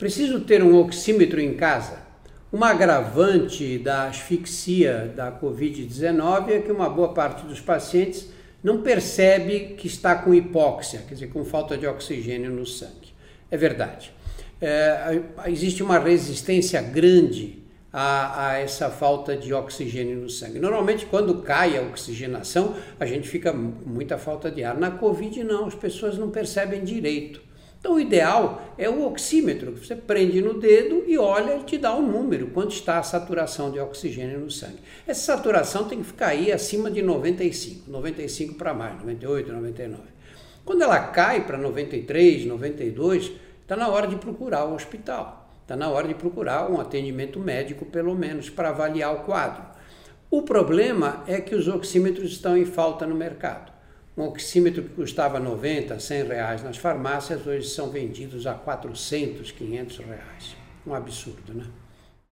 Preciso ter um oxímetro em casa? Uma agravante da asfixia da Covid-19 é que uma boa parte dos pacientes não percebe que está com hipóxia, quer dizer, com falta de oxigênio no sangue. É verdade. É, existe uma resistência grande a, a, essa falta de oxigênio no sangue. Normalmente, quando cai a oxigenação, a gente fica com muita falta de ar. Na Covid, não, as pessoas não percebem direito. Então, o ideal é o oxímetro, que você prende no dedo e olha e te dá um número, quanto está a saturação de oxigênio no sangue. Essa saturação tem que ficar aí acima de 95, 95 para mais, 98, 99. Quando ela cai para 93, 92, está na hora de procurar o hospital. Está na hora de procurar um atendimento médico, pelo menos, para avaliar o quadro. O problema é que os oxímetros estão em falta no mercado. Um oxímetro que custava 90, 100 reais nas farmácias, hoje são vendidos a 400, 500 reais. Um absurdo, né?